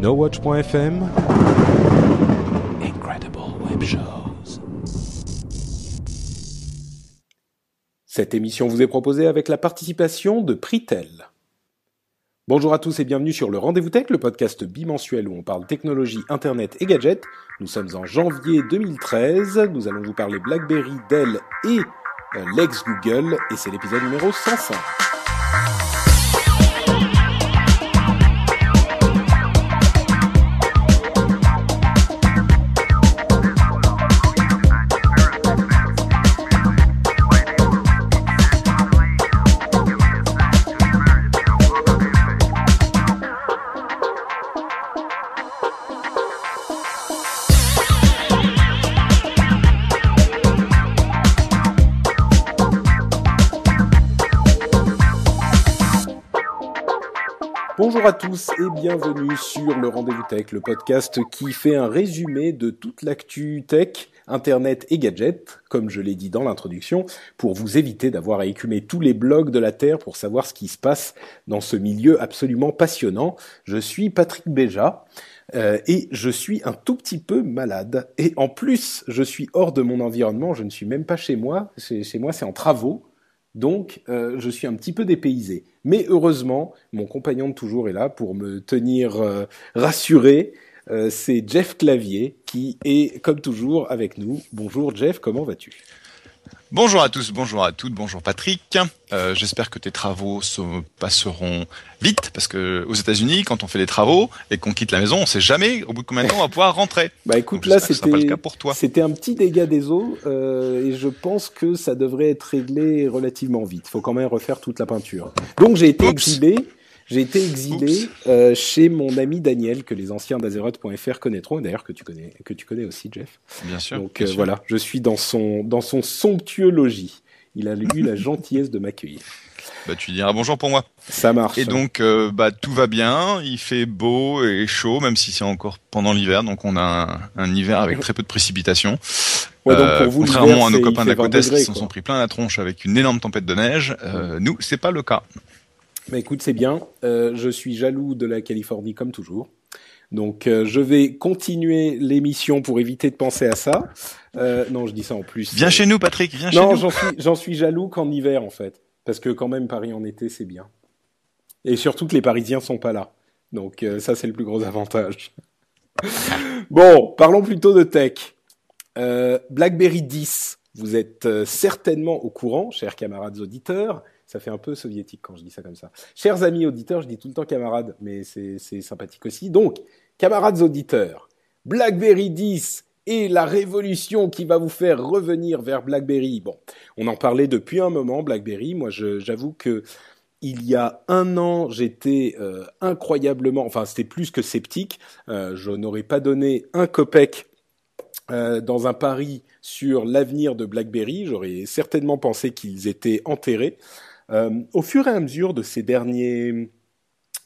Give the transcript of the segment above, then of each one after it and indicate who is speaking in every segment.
Speaker 1: NoWatch.fm Incredible Web Shows. Cette émission vous est proposée avec la participation de Pritel. Bonjour à tous et bienvenue sur le Rendez-vous Tech, le podcast bimensuel où on parle technologie, internet et gadgets. Nous sommes en janvier 2013, nous allons vous parler BlackBerry, Dell et euh, l'ex Google et c'est l'épisode numéro 105. Bonjour à tous et bienvenue sur le Rendez-vous Tech, le podcast qui fait un résumé de toute l'actu tech, internet et gadgets, comme je l'ai dit dans l'introduction, pour vous éviter d'avoir à écumer tous les blogs de la Terre pour savoir ce qui se passe dans ce milieu absolument passionnant. Je suis Patrick Béja. Euh, et je suis un tout petit peu malade. Et en plus, je suis hors de mon environnement, je ne suis même pas chez moi. Chez, chez moi, c'est en travaux. Donc, euh, je suis un petit peu dépaysé. Mais heureusement, mon compagnon de toujours est là pour me tenir euh, rassuré. Euh, c'est Jeff Clavier qui est, comme toujours, avec nous. Bonjour Jeff, comment vas-tu?
Speaker 2: Bonjour à tous, bonjour à toutes, bonjour Patrick. Euh, J'espère que tes travaux se passeront vite parce que aux États-Unis, quand on fait des travaux et qu'on quitte la maison, on sait jamais au bout de combien de temps on va pouvoir rentrer.
Speaker 1: Bah écoute, là c'était un petit dégât des eaux euh, et je pense que ça devrait être réglé relativement vite. Il faut quand même refaire toute la peinture. Donc j'ai été exilé. J'ai été exilé euh, chez mon ami Daniel, que les anciens d'Azeroth.fr connaîtront, et d'ailleurs que tu connais, que tu connais aussi, Jeff.
Speaker 2: Bien sûr.
Speaker 1: Donc
Speaker 2: bien
Speaker 1: euh,
Speaker 2: sûr.
Speaker 1: voilà, je suis dans son dans son somptueux logis. Il a eu la gentillesse de m'accueillir.
Speaker 2: Bah, tu diras bonjour pour moi.
Speaker 1: Ça marche.
Speaker 2: Et donc, euh, bah, tout va bien. Il fait beau et chaud, même si c'est encore pendant l'hiver. Donc, on a un, un hiver avec très peu de précipitations.
Speaker 1: Ouais, donc pour vous,
Speaker 2: contrairement à nos copains de la côte
Speaker 1: 20
Speaker 2: est qui s'en sont pris plein la tronche avec une énorme tempête de neige, euh, nous, c'est pas le cas.
Speaker 1: Bah écoute, c'est bien. Euh, je suis jaloux de la Californie comme toujours. Donc euh, je vais continuer l'émission pour éviter de penser à ça. Euh, non, je dis ça en plus.
Speaker 2: Viens chez nous, Patrick. Viens chez nous.
Speaker 1: j'en suis, j'en suis jaloux qu'en hiver en fait, parce que quand même Paris en été c'est bien. Et surtout que les Parisiens sont pas là. Donc ça c'est le plus gros avantage. bon, parlons plutôt de tech. BlackBerry 10, vous êtes certainement au courant, chers camarades auditeurs. Ça fait un peu soviétique quand je dis ça comme ça. Chers amis auditeurs, je dis tout le temps camarades, mais c'est sympathique aussi. Donc, camarades auditeurs, BlackBerry 10 et la révolution qui va vous faire revenir vers BlackBerry. Bon, on en parlait depuis un moment, BlackBerry. Moi, j'avoue que il y a un an, j'étais euh, incroyablement, enfin, c'était plus que sceptique. Euh, je n'aurais pas donné un copec euh, dans un pari sur l'avenir de BlackBerry. J'aurais certainement pensé qu'ils étaient enterrés. Euh, au fur et à mesure de ces derniers,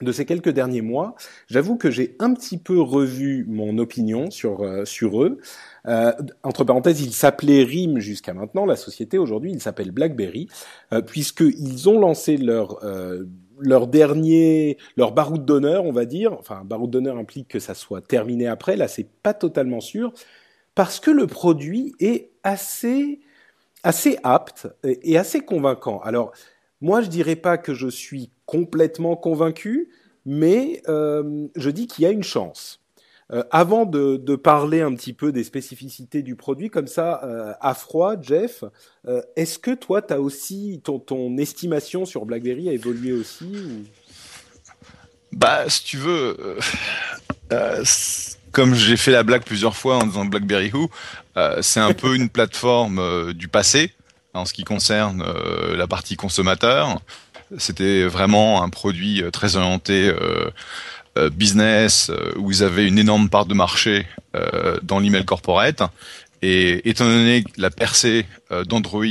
Speaker 1: de ces quelques derniers mois, j'avoue que j'ai un petit peu revu mon opinion sur euh, sur eux. Euh, entre parenthèses, il s'appelait RIM jusqu'à maintenant, la société aujourd'hui, il s'appelle BlackBerry, euh, puisqu'ils ont lancé leur euh, leur dernier, leur baroud d'honneur, on va dire. Enfin, baroud d'honneur implique que ça soit terminé après. Là, c'est pas totalement sûr, parce que le produit est assez assez apte et assez convaincant. Alors, moi, je dirais pas que je suis complètement convaincu, mais euh, je dis qu'il y a une chance. Euh, avant de, parler un petit peu des spécificités du produit, comme ça, euh, à froid, Jeff, est-ce que toi, as aussi, ton, estimation sur BlackBerry a évolué aussi.
Speaker 2: Bah, si tu veux, comme j'ai fait la blague plusieurs fois en disant BlackBerry Who, c'est un peu une plateforme du passé en ce qui concerne euh, la partie consommateur. c'était vraiment un produit très orienté business où ils avaient une énorme part de marché dans l'email corporate. Et étant donné la percée d'Android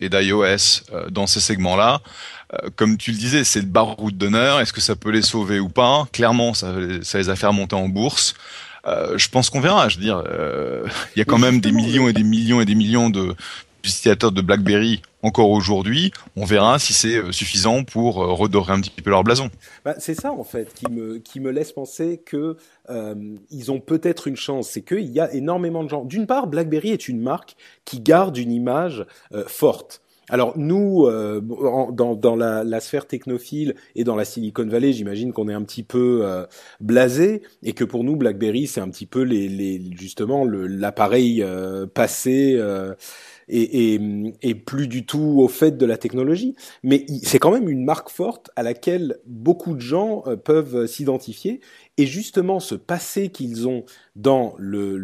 Speaker 2: et d'iOS dans ces segments-là, comme tu le disais, c'est le baroud d'honneur. Est-ce que ça peut les sauver ou pas? Clairement, ça, ça les a fait remonter en bourse. Euh, je pense qu'on verra. Je veux dire, euh, il y a quand même des millions et des millions et des millions de de BlackBerry encore aujourd'hui. On verra si c'est euh, suffisant pour redorer un petit peu leur blason.
Speaker 1: Bah, c'est ça en fait qui me qui me laisse penser que ils ont peut-être une chance. C'est qu'il y a énormément de gens. D'une part, BlackBerry est une marque qui garde une image forte. Alors nous, euh, dans, dans la, la, sphère technophile et dans la Silicon Valley, j'imagine qu'on est un petit peu euh, blasé et que pour nous, BlackBerry, c'est un petit peu les, les justement l'appareil euh, passé euh, et, plus du tout au fait de la technologie. Mais c'est quand même une marque forte à laquelle beaucoup de gens peuvent s'identifier. Et justement, ce passé qu'ils ont dans le,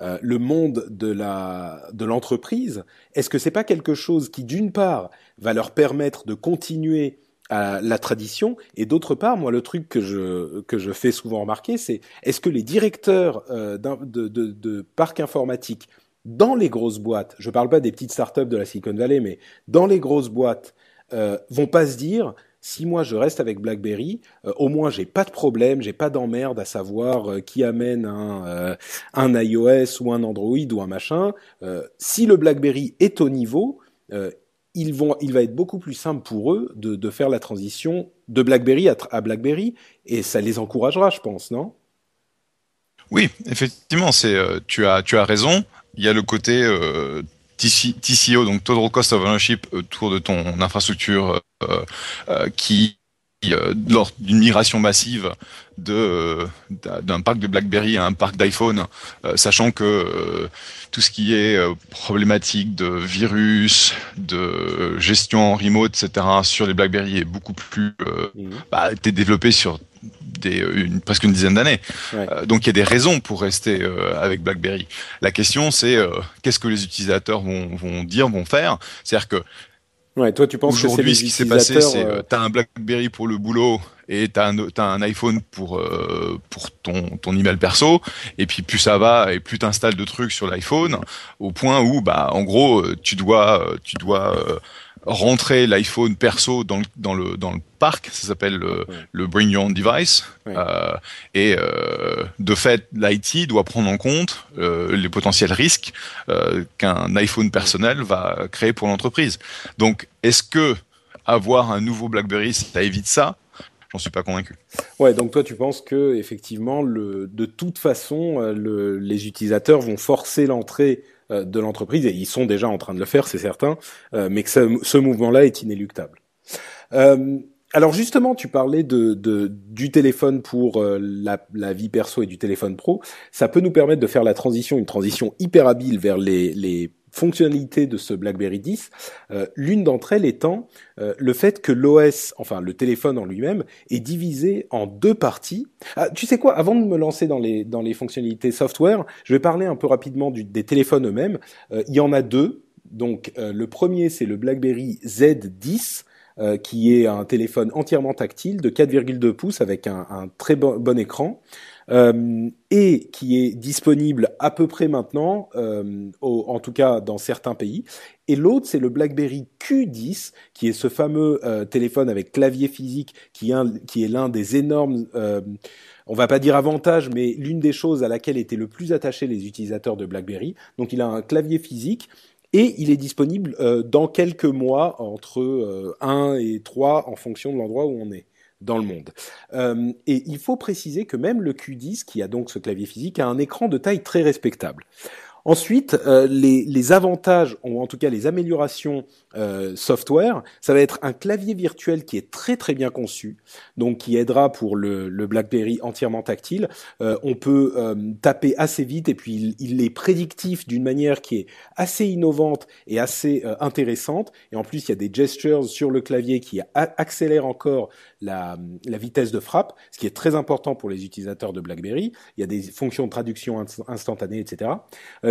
Speaker 1: euh, le monde de la de l'entreprise, est-ce que c'est pas quelque chose qui d'une part va leur permettre de continuer à la tradition et d'autre part, moi le truc que je que je fais souvent remarquer, c'est est-ce que les directeurs euh, de, de, de parcs informatiques dans les grosses boîtes, je parle pas des petites startups de la Silicon Valley, mais dans les grosses boîtes, euh, vont pas se dire si moi je reste avec BlackBerry, euh, au moins j'ai pas de problème, j'ai pas d'emmerde à savoir euh, qui amène un, euh, un iOS ou un Android ou un machin. si le BlackBerry est au niveau, il va être beaucoup plus simple pour eux de, de faire la transition de BlackBerry à, à, BlackBerry et ça les encouragera, je pense, non?
Speaker 2: Oui, effectivement, c'est tu as tu as raison. Il y a le côté TCO, donc Total Cost of Ownership, autour de ton infrastructure euh, euh, qui euh, lors d'une migration massive de d'un parc de BlackBerry à un parc d'iPhone, sachant que tout ce qui est problématique de virus, de gestion en remote, etc. sur les BlackBerry est beaucoup plus mmh. bah, développé sur des, une, presque une dizaine d'années. donc il y a des raisons pour rester avec BlackBerry. La question c'est qu'est-ce que les utilisateurs vont, vont dire, vont faire? C'est-à-dire que
Speaker 1: Ouais, toi tu penses
Speaker 2: Aujourd'hui, ce qui s'est passé, c'est euh... t'as un BlackBerry pour le boulot et t'as un, as un iPhone pour euh, pour ton ton email perso. Et puis plus ça va et plus t'installes de trucs sur l'iPhone, au point où bah en gros tu dois tu dois euh, rentrer l'iPhone perso dans le, dans le, dans le parc, ça s'appelle le, le, Bring Your Own Device. Euh, et euh, de fait, l'IT doit prendre en compte euh, les potentiels risques euh, qu'un iPhone personnel va créer pour l'entreprise. Donc, est-ce que avoir un nouveau BlackBerry, ça évite ça? J'en suis pas convaincu.
Speaker 1: Ouais, donc toi tu penses que effectivement, le, de toute façon, euh, le, les utilisateurs vont forcer l'entrée de l'entreprise, et ils sont déjà en train de le faire, c'est certain, euh, mais que ce, ce mouvement-là est inéluctable. Euh, alors justement, tu parlais de, de du téléphone pour la, la, vie perso et du téléphone pro. Ça peut nous permettre de faire la transition, une transition hyper habile vers les, les fonctionnalités de ce BlackBerry 10, euh, l'une d'entre elles étant euh, le fait que l'OS, enfin le téléphone en lui-même, est divisé en deux parties. Ah, tu sais quoi Avant de me lancer dans les dans les fonctionnalités software, je vais parler un peu rapidement du, des téléphones eux-mêmes. Euh, il y en a deux. Donc le premier c'est le BlackBerry Z10. qui est un téléphone entièrement tactile de 4,2 pouces avec un, un très bon écran euh, et qui est disponible à peu près maintenant, euh, en tout cas dans certains pays. Et l'autre, c'est le BlackBerry Q10, qui est ce fameux euh, téléphone avec clavier physique, qui est, l'un des énormes, euh, on va pas dire avantages, mais l'une des choses à laquelle étaient le plus attachés les utilisateurs de BlackBerry. Donc il a un clavier physique. Et il est disponible dans quelques mois, entre 1 et 3 en fonction de l'endroit où on est dans le monde. Euh, et il faut préciser que même le Q10, qui a donc ce clavier physique, a un écran de taille très respectable. Ensuite, euh, les, les, avantages, ou en tout cas les améliorations euh, software, ça va être un clavier virtuel qui est très très bien conçu, donc qui aidera pour le, le BlackBerry entièrement tactile. Euh, on peut euh, taper assez vite et puis il, il est prédictif d'une manière qui est assez innovante et assez euh, intéressante. Et en plus, il y a des gestures sur le clavier qui accélèrent encore la, la, vitesse de frappe, ce qui est très important pour les utilisateurs de BlackBerry. Il y a des fonctions de traduction instantanée, etc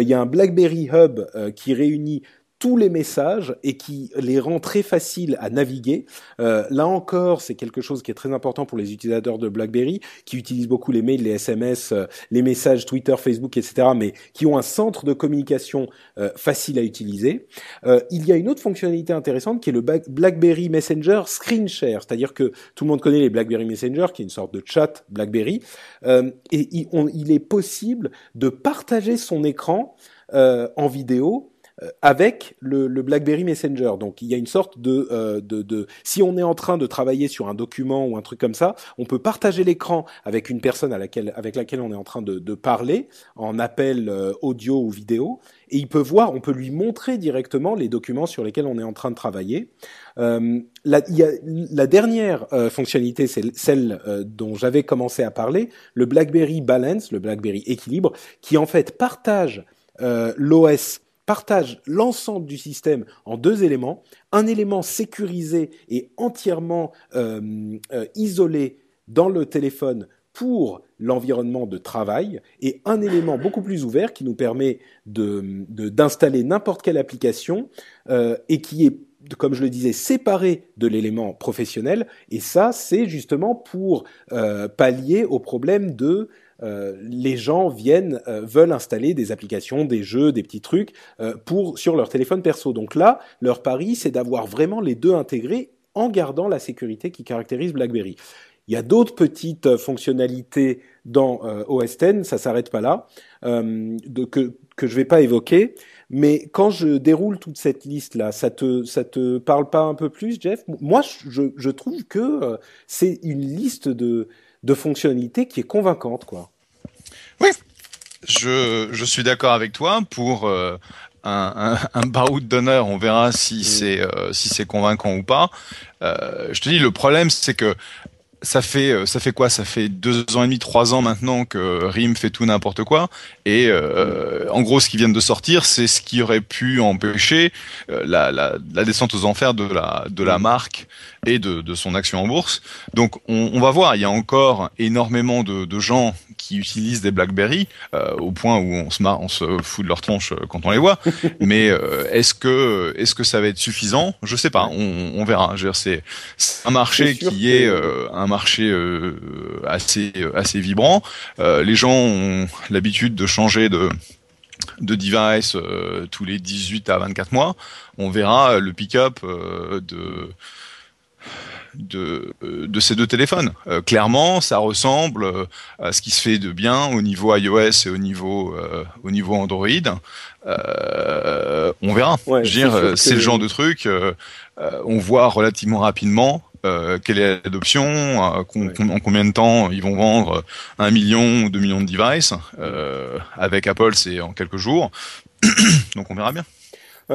Speaker 1: il y a un BlackBerry Hub euh, qui réunit tous les messages et qui les rend très faciles à naviguer. Euh, là encore, c'est quelque chose qui est très important pour les utilisateurs de BlackBerry, qui utilisent beaucoup les mails, les SMS, euh, les messages Twitter, Facebook, etc., mais qui ont un centre de communication euh, facile à utiliser. Euh, il y a une autre fonctionnalité intéressante qui est le BlackBerry Messenger Screen Share, c'est-à-dire que tout le monde connaît les BlackBerry Messenger, qui est une sorte de chat BlackBerry, et il, il, est possible de partager son écran en vidéo euh, avec le, BlackBerry Messenger. Donc il y a une sorte de, euh, de, si on est en train de travailler sur un document ou un truc comme ça, on peut partager l'écran avec une personne avec laquelle on est en train de, parler en appel euh, audio ou vidéo, et il peut voir, on peut lui montrer directement les documents sur lesquels on est en train de travailler. Euh, la dernière fonctionnalité, c'est celle dont j'avais commencé à parler, le BlackBerry Balance, le BlackBerry Équilibre, qui en fait partage l'OS partage l'ensemble du système en deux éléments, un élément sécurisé et entièrement euh, euh, isolé dans le téléphone pour l'environnement de travail et un élément beaucoup plus ouvert qui nous permet d'installer n'importe quelle application euh, et qui est comme je le disais, séparé de l'élément professionnel. Et ça, c'est justement pour pallier au problème de euh, les gens viennent euh, veulent installer des applications, des jeux, des petits trucs euh, pour sur leur téléphone perso. Donc là, leur pari, c'est d'avoir vraiment les deux intégrés en gardant la sécurité qui caractérise BlackBerry. Il y a d'autres petites fonctionnalités dans OS X, ça s'arrête pas là, de, que que je vais pas évoquer. Mais quand je déroule toute cette liste là, ça te ça te parle pas un peu plus, Jeff? Moi, je, je trouve que c'est une liste de de fonctionnalités qui est convaincante, quoi.
Speaker 2: Oui, je, je suis d'accord avec toi. Pour euh, un, un, un baroud d'honneur, on verra si mm. c'est euh, si c'est convaincant ou pas. Euh, je te dis, le problème, c'est que ça fait ça fait quoi? Ça fait deux ans et demi, trois ans maintenant que RIM fait tout n'importe quoi. Et euh, en gros, ce qui vient de sortir, c'est ce qui aurait pu empêcher euh, la, la, la, descente aux enfers de la de la marque et de, de son action en bourse. Donc, on, on, va voir. Il y a encore énormément de, de gens qui utilisent des BlackBerry euh, au point où on se marre, on se fout de leur tronche quand on les voit. Mais est-ce que est-ce que ça va être suffisant? Je sais pas. On, on verra. C'est un marché qui est un marché euh, assez assez vibrant. Euh, les gens ont l'habitude de changer de de device euh, tous les 18 à 24 mois. On verra le pick-up de de, de ces deux téléphones. clairement, ça ressemble à ce qui se fait de bien au niveau iOS et au niveau au niveau Android. on verra. c'est le genre de truc. on voit relativement rapidement euh, quelle est l'adoption, euh, en combien de temps ils vont vendre un million ou deux millions de devices. Euh, avec Apple, c'est en quelques jours. Donc on verra bien.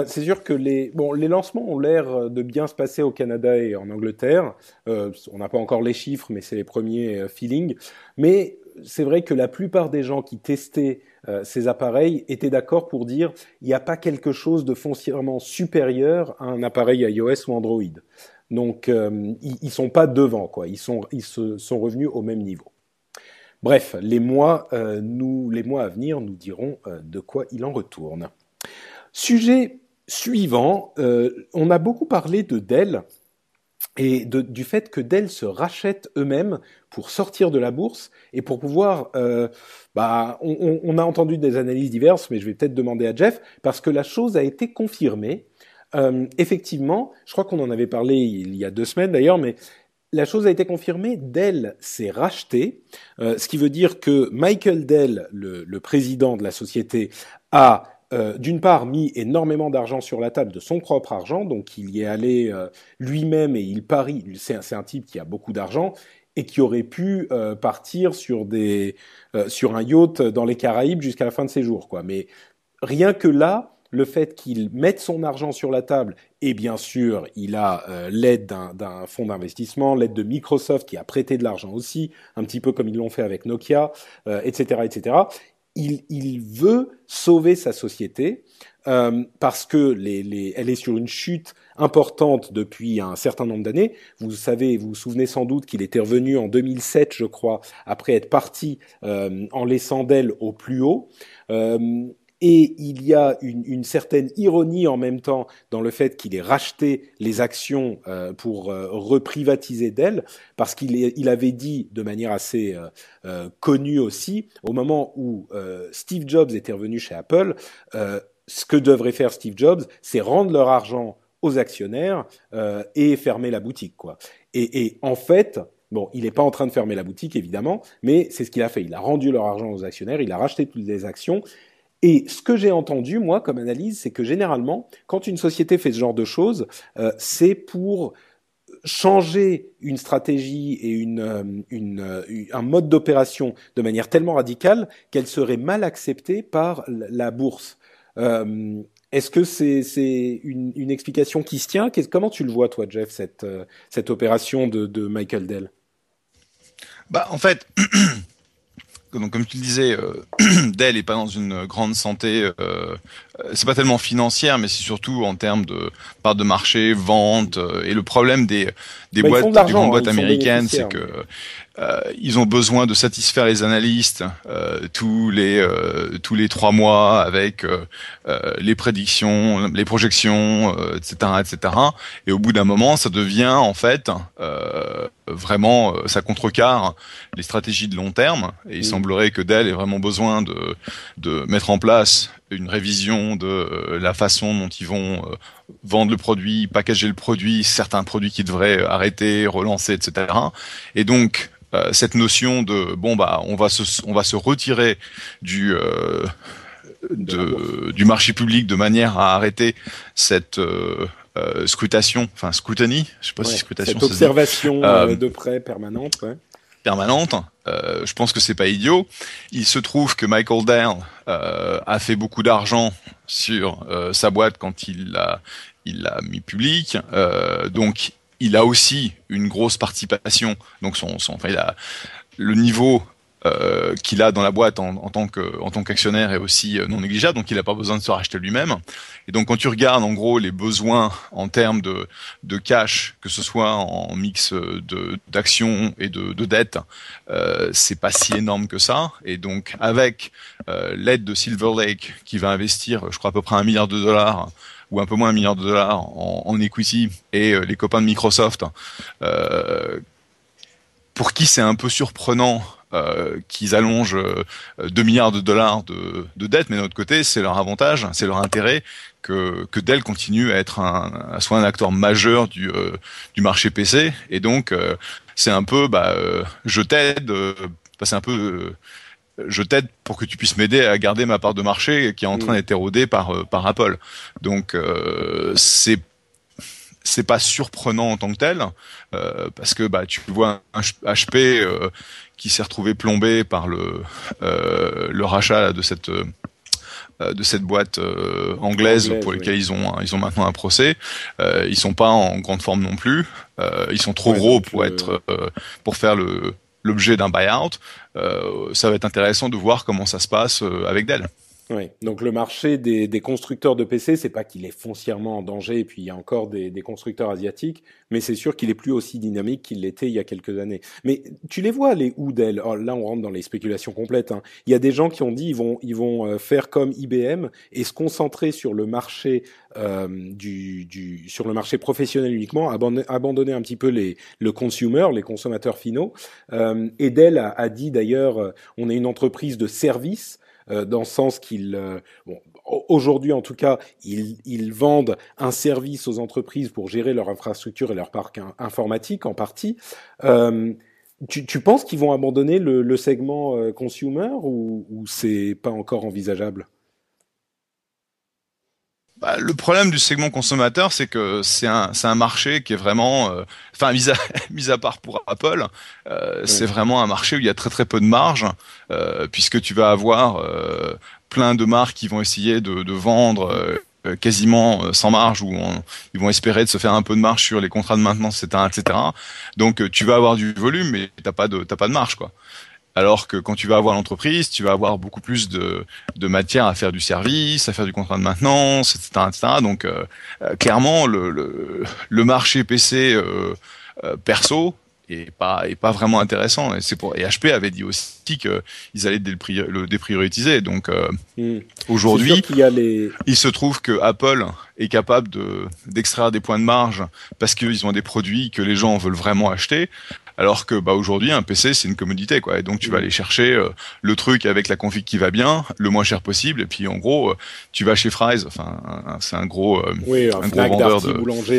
Speaker 1: C'est sûr que les bon les lancements ont l'air de bien se passer au Canada et en Angleterre. Euh, on n'a pas encore les chiffres, mais c'est les premiers feelings. Mais c'est vrai que la plupart des gens qui testaient ces appareils étaient d'accord pour dire il n'y a pas quelque chose de foncièrement supérieur à un appareil iOS ou Android. Donc euh, ils, ils sont pas devant quoi, ils sont ils se sont revenus au même niveau. Bref, les mois euh, nous les mois à venir nous diront euh, de quoi il en retourne. Sujet suivant, on a beaucoup parlé de Dell et de, du fait que Dell se rachète eux-mêmes pour sortir de la bourse et pour pouvoir, bah, on, a entendu des analyses diverses, mais je vais peut-être demander à Jeff parce que la chose a été confirmée euh, effectivement, je crois qu'on en avait parlé il y a deux semaines d'ailleurs, mais la chose a été confirmée. Dell s'est racheté, euh, ce qui veut dire que Michael Dell, le, président de la société, a euh, d'une part mis énormément d'argent sur la table de son propre argent, donc il y est allé lui-même et il parie. C'est un, un, type qui a beaucoup d'argent et qui aurait pu partir sur des sur un yacht dans les Caraïbes jusqu'à la fin de ses jours, quoi. Mais rien que là, le fait qu'il mette son argent sur la table, et bien sûr, il a euh, l'aide d'un fonds d'investissement, l'aide de Microsoft qui a prêté de l'argent aussi, un petit peu comme ils l'ont fait avec Nokia, etc., euh, etc. Il, il, veut sauver sa société euh, parce que les, les, elle est sur une chute importante depuis un certain nombre d'années. Vous savez, vous vous souvenez sans doute qu'il était revenu en 2007, je crois, après être parti euh, en laissant d'elle au plus haut. Euh, et il y a une, une, certaine ironie en même temps dans le fait qu'il ait racheté les actions euh, pour euh, reprivatiser Dell, parce qu'il il avait dit de manière assez euh, euh, connue aussi, au moment où Steve Jobs était revenu chez Apple, ce que devrait faire Steve Jobs, c'est rendre leur argent aux actionnaires et fermer la boutique, quoi. Et, et en fait, Bon, il n'est pas en train de fermer la boutique, évidemment, mais c'est ce qu'il a fait. Il a rendu leur argent aux actionnaires, il a racheté toutes les actions, et ce que j'ai entendu, moi, comme analyse, c'est que généralement, quand une société fait ce genre de choses, euh, c'est pour changer une stratégie et euh, euh, un mode d'opération de manière tellement radicale qu'elle serait mal acceptée par la bourse. Est-ce que c'est une, explication qui se tient? Comment tu le vois, toi, Jeff, cette, cette opération de, de Michael Dell?
Speaker 2: Bah, En fait, donc comme tu le disais, euh, Dell est pas dans une grande santé. Euh, c'est pas tellement financière, mais c'est surtout en termes de part de marché, vente. Euh, et le problème des des
Speaker 1: bah,
Speaker 2: boîtes,
Speaker 1: des
Speaker 2: grandes boîtes américaines, c'est que euh, ils ont besoin de satisfaire les analystes euh, tous les euh, tous les trois mois avec euh, euh, les prédictions, les projections, etc., etc. Et au bout d'un moment, ça devient en fait vraiment ça contrecarre les stratégies de long terme. Et il semblerait que Dell ait vraiment besoin de de mettre en place une révision de la façon dont ils vont vendre le produit, packager le produit, certains produits qui devraient arrêter, relancer, etc. Et donc euh, cette notion de bon bah on va se on va se retirer du euh, de, du marché public de manière à arrêter cette euh, euh scrutation, enfin scrutiny, je sais pas si scrutation.
Speaker 1: Cette observation de près permanente. Ouais.
Speaker 2: Permanente. je pense que c'est pas idiot. Il se trouve que Michael Dell a fait beaucoup d'argent sur sa boîte quand il l'a il l'a mis public. donc il a aussi une grosse participation. Donc son, son enfin, il a le niveau euh, qu'il a dans la boîte en, tant qu'actionnaire est aussi euh, non négligeable, donc il n'a pas besoin de se racheter lui-même. Et donc quand tu regardes en gros les besoins en termes de cash, que ce soit en mix de d'actions et de, de dettes, euh, c'est pas si énorme que ça. Et donc avec euh, l'aide de Silver Lake qui va investir, je crois à peu près un milliard de dollars ou un peu moins un milliard de dollars en, en equity et euh, les copains de Microsoft, euh, pour qui c'est un peu surprenant euh, qu'ils allongent 2 milliards de dollars de, de dette, mais d'un autre côté, c'est leur avantage, c'est leur intérêt que, que Dell continue à être un, à soit un acteur majeur du, du marché PC, et donc c'est un peu, bah, je t'aide, c'est un peu je t'aide pour que tu puisses m'aider à garder ma part de marché qui est en train mm. d'être érodée par euh, par Apple. Donc euh, c'est c'est pas surprenant en tant que tel euh, parce que bah tu vois un HP euh, qui s'est retrouvé plombé par le euh, le rachat de cette de cette boîte anglaise pour laquelle ils ont ils ont maintenant un procès. Euh, ils sont pas en grande forme non plus. ils sont trop gros pour être pour faire le l'objet d'un buyout, ça va être intéressant de voir comment ça se passe avec Dell.
Speaker 1: Oui, donc le marché des, des constructeurs de PC, c'est pas qu'il est foncièrement en danger, et puis il y a encore des, des constructeurs asiatiques, mais c'est sûr qu'il est plus aussi dynamique qu'il l'était il y a quelques années. Mais tu les vois les ou Dell oh, Là, on rentre dans les spéculations complètes. Hein. Il y a des gens qui ont dit ils vont ils vont euh, faire comme IBM et se concentrer sur le marché euh, du, du sur le marché professionnel uniquement, abandonner, un petit peu les le consumer, les consommateurs finaux. Euh, et Dell a, a dit d'ailleurs, euh, on est une entreprise de service. Euh, dans le sens qu'ils, euh, bon, aujourd'hui en tout cas, ils, ils, vendent un service aux entreprises pour gérer leur infrastructure et leur parc informatique en partie. Euh, tu, tu, penses qu'ils vont abandonner le, le segment euh, consumer ou, ou c'est pas encore envisageable?
Speaker 2: Bah, le problème du segment consommateur, c'est que c'est un, un marché qui est vraiment, euh, enfin, mis, à, mis à part pour Apple, euh, c'est vraiment un marché où il y a très très peu de marge, euh, puisque tu vas avoir euh, plein de marques qui vont essayer de, de vendre euh, quasiment sans marge, ou ils vont espérer de se faire un peu de marge sur les contrats de maintenance, etc., etc. Donc, tu vas avoir du volume, mais t'as pas de t'as pas de marge, quoi. Alors que quand tu vas avoir l'entreprise, tu vas avoir beaucoup plus de, de matière à faire du service, à faire du contrat de maintenance, etc. etc. Donc euh, euh, clairement, le, le, le, marché PC euh, euh, perso est pas est pas vraiment intéressant. Et c'est pour et HP avait dit aussi qu'ils allaient le, déprioriser. Donc hmm. aujourd'hui, il, il se trouve que Apple est capable de d'extraire des points de marge parce qu'ils ont des produits que les gens veulent vraiment acheter. Alors que bah aujourd'hui un PC c'est une commodité quoi. Et donc tu vas mm. aller chercher euh, le truc avec la config qui va bien, le moins cher possible. Et puis en gros euh, tu vas chez Fry's, enfin c'est un gros euh, un, gros vendeur de,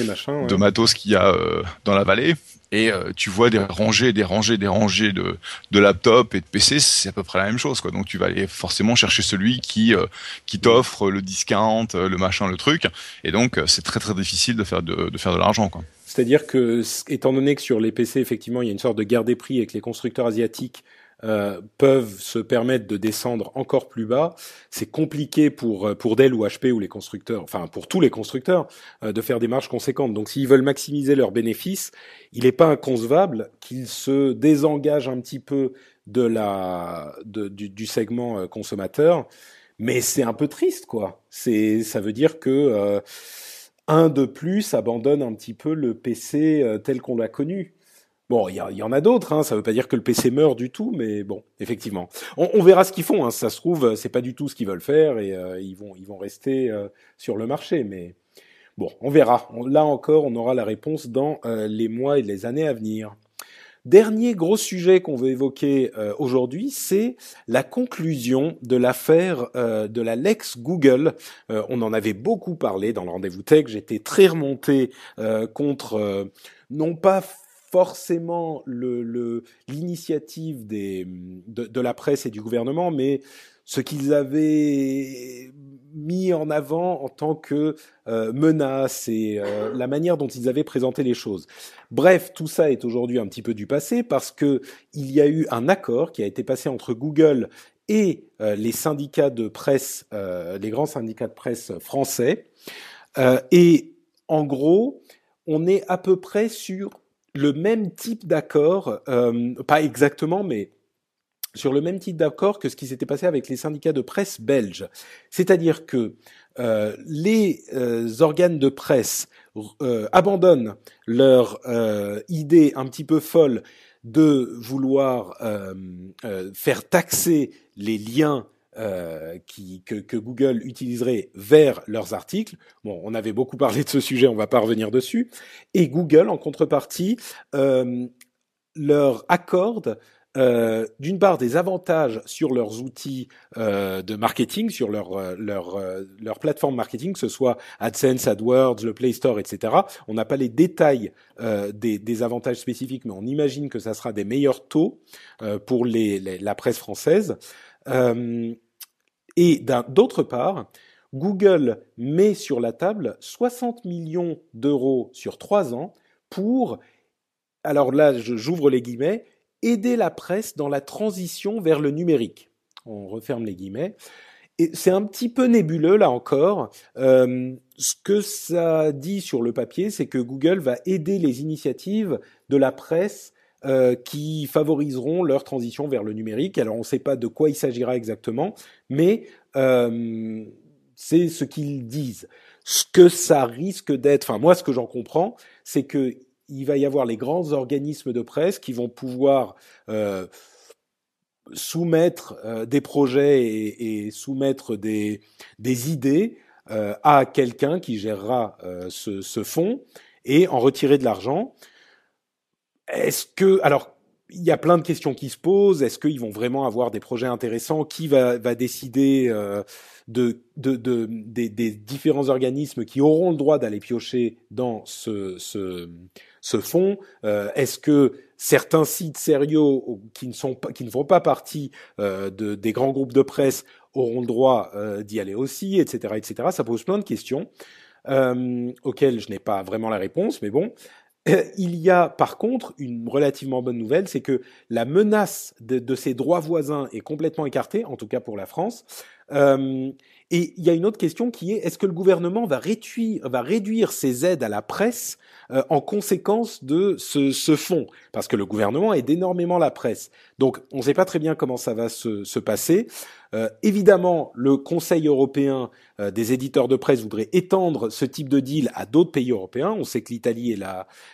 Speaker 2: machin, de matos qu'il y a dans la vallée. Et tu vois des rangées, des rangées, des rangées de, de laptops et de PC, c'est à peu près la même chose, quoi. Donc tu vas aller forcément chercher celui qui qui t'offre le discount, le machin, le truc. Et donc c'est très très difficile de faire de, de faire de l'argent, quoi.
Speaker 1: C'est-à-dire que, étant donné que sur les PC, effectivement, il y a une sorte de guerre des prix et que les constructeurs asiatiques euh, peuvent se permettre de descendre encore plus bas, c'est compliqué pour euh, pour Dell ou HP ou les constructeurs, enfin pour tous les constructeurs, euh, de faire des marges conséquentes. Donc s'ils veulent maximiser leurs bénéfices, il n'est pas inconcevable qu'ils se désengagent un petit peu de la du, du, segment consommateur. Mais c'est un peu triste, quoi. C'est ça veut dire que un de plus abandonne un petit peu le PC euh, tel qu'on l'a connu. Bon, il y, en a d'autres, hein, ça ne veut pas dire que le PC meurt du tout, mais bon, effectivement. On, verra ce qu'ils font, hein, ça se trouve, c'est pas du tout ce qu'ils veulent faire et euh, ils, vont, ils vont rester euh, sur le marché, mais bon, on verra. là encore, on aura la réponse dans les mois et les années à venir. Dernier gros sujet qu'on veut évoquer euh, aujourd'hui, c'est la conclusion de l'affaire euh, de la Lex Google. Euh, on en avait beaucoup parlé dans le rendez-vous tech. J'étais très remonté contre non pas forcément l'initiative de, de, la presse et du gouvernement, mais ce qu'ils avaient mis en avant en tant que euh, menace et euh, la manière dont ils avaient présenté les choses. Bref, tout ça est aujourd'hui un petit peu du passé parce que il y a eu un accord qui a été passé entre Google et euh, les syndicats de presse, les grands syndicats de presse français. et en gros, on est à peu près sur le même type d'accord, pas exactement, mais sur le même type d'accord que ce qui s'était passé avec les syndicats de presse belges. C'est-à-dire que euh, les euh, organes de presse euh, abandonnent leur idée un petit peu folle de vouloir faire taxer les liens que, Google utiliserait vers leurs articles. Bon, on avait beaucoup parlé de ce sujet, on va pas revenir dessus. Et Google, en contrepartie, leur accorde euh, d'une part des avantages sur leurs outils euh, de marketing, sur leur euh, leur plateforme marketing, que ce soit AdSense, AdWords, le Play Store, etc. On n'a pas les détails des, avantages spécifiques, mais on imagine que ça sera des meilleurs taux pour la presse française. et d'autre part, Google met sur la table 60 millions d'euros sur trois ans pour alors là, j'ouvre les guillemets, aider la presse dans la transition vers le numérique. On referme les guillemets. Et c'est un petit peu nébuleux là encore. Euh, ce que ça dit sur le papier, c'est que Google va aider les initiatives de la presse euh, qui favoriseront leur transition vers le numérique. Alors on ne sait pas de quoi il s'agira exactement, mais euh, c'est ce qu'ils disent. Ce que ça risque d'être, enfin moi ce que j'en comprends, c'est que il va y avoir les grands organismes de presse qui vont pouvoir euh, soumettre euh, des projets et, soumettre des, idées euh, à quelqu'un qui gérera ce, ce, fonds et en retirer de l'argent. Est-ce que alors il y a plein de questions qui se posent. Est-ce qu'ils vont vraiment avoir des projets intéressants? Qui va, va décider de, de, de des, des, différents organismes qui auront le droit d'aller piocher dans ce, ce, se font euh, Est-ce que certains sites sérieux qui ne sont pas, qui ne font pas partie euh, de, des grands groupes de presse auront le droit euh, d'y aller aussi, etc., etc. Ça pose plein de questions auxquelles je n'ai pas vraiment la réponse, mais bon. Il y a par contre une relativement bonne nouvelle, c'est que la menace de, de, ces droits voisins est complètement écartée, en tout cas pour la France. Euh, Et il y a une autre question qui est est-ce que le gouvernement va réduire, ses aides à la presse euh, en conséquence de ce, ce fonds? Parce que le gouvernement aide énormément la presse. Donc on ne sait pas très bien comment ça va se, se passer. Euh, évidemment, le Conseil européen euh, des éditeurs de presse voudrait étendre ce type de deal à d'autres pays européens. On sait que l'Italie et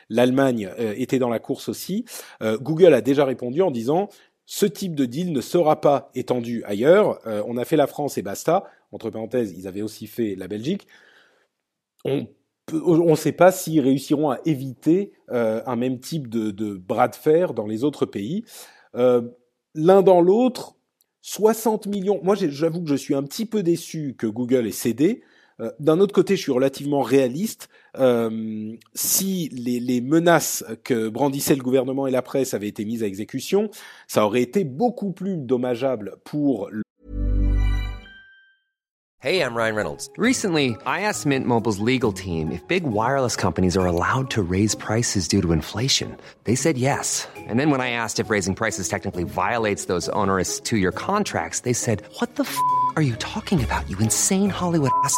Speaker 1: l'Allemagne étaient dans la course aussi. Google a déjà répondu en disant ce type de deal ne sera pas étendu ailleurs. on a fait la France et basta entre parenthèses, ils avaient aussi fait la Belgique. On ne sait pas s'ils réussiront à éviter euh, un même type de, bras de fer dans les autres pays. Euh, l'un dans l'autre, 60 millions. Moi, j'avoue que je suis un petit peu déçu que Google ait cédé. Euh, d'un autre côté, je suis relativement réaliste. si les, les, menaces que brandissait le gouvernement et la presse avaient été mises à exécution, ça aurait été beaucoup plus dommageable pour
Speaker 3: Hey, I'm Ryan Reynolds. Recently, I asked Mint Mobile's legal team if big wireless companies are allowed to raise prices due to inflation. They said yes. And then when I asked if raising prices technically violates those onerous two-year contracts, they said, "What the f*** are you talking about? You insane Hollywood ass."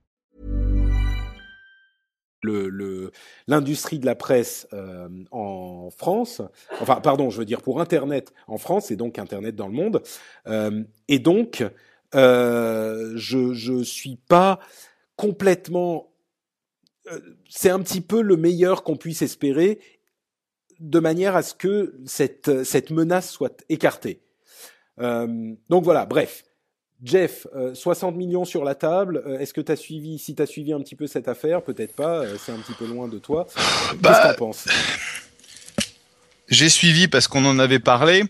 Speaker 1: L'industrie de la presse euh, en France, enfin pardon, je veux dire pour Internet en France et donc Internet dans le monde, euh, et donc euh, je je suis pas complètement euh, c'est un petit peu le meilleur qu'on puisse espérer de manière à ce que cette, cette menace soit écartée. Euh, donc voilà, bref. Jeff, 60 euh, millions sur la table. Est-ce que tu as suivi, si tu as suivi un petit peu cette affaire, peut-être pas, c'est un petit peu loin de toi. Qu'est-ce que
Speaker 2: bah,
Speaker 1: tu penses?
Speaker 2: J'ai suivi parce qu'on en avait parlé.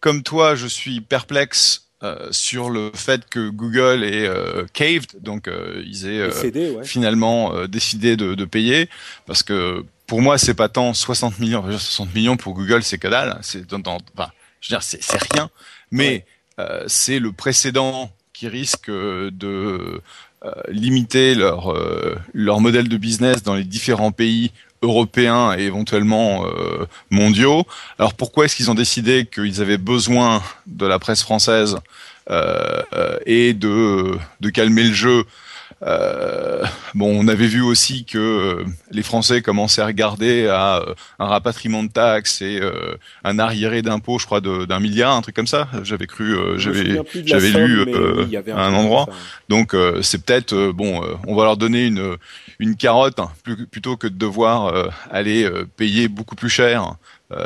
Speaker 2: comme toi, je suis perplexe euh, sur le fait que Google est euh, caved, donc euh, ils aient finalement décidé de, de, payer, parce que pour moi c'est pas tant 60 millions, 60 millions pour Google c'est que dalle, c'est dans, enfin, je veux dire c'est rien, mais c'est le précédent qui risque de limiter leur modèle de business dans les différents pays européens et éventuellement euh, mondiaux. Alors pourquoi est-ce qu'ils ont décidé qu'ils avaient besoin de la presse française euh, euh et de calmer le jeu euh, bon, on avait vu aussi que euh, les Français commençaient à regarder à euh, un rapatriement de taxes et un arriéré d'impôts, je crois, d'un milliard, un truc comme ça. J'avais cru, j'avais, j'avais lu à un endroit. Donc c'est peut-être bon, on va leur donner une une carotte hein, plutôt que de devoir aller payer beaucoup plus cher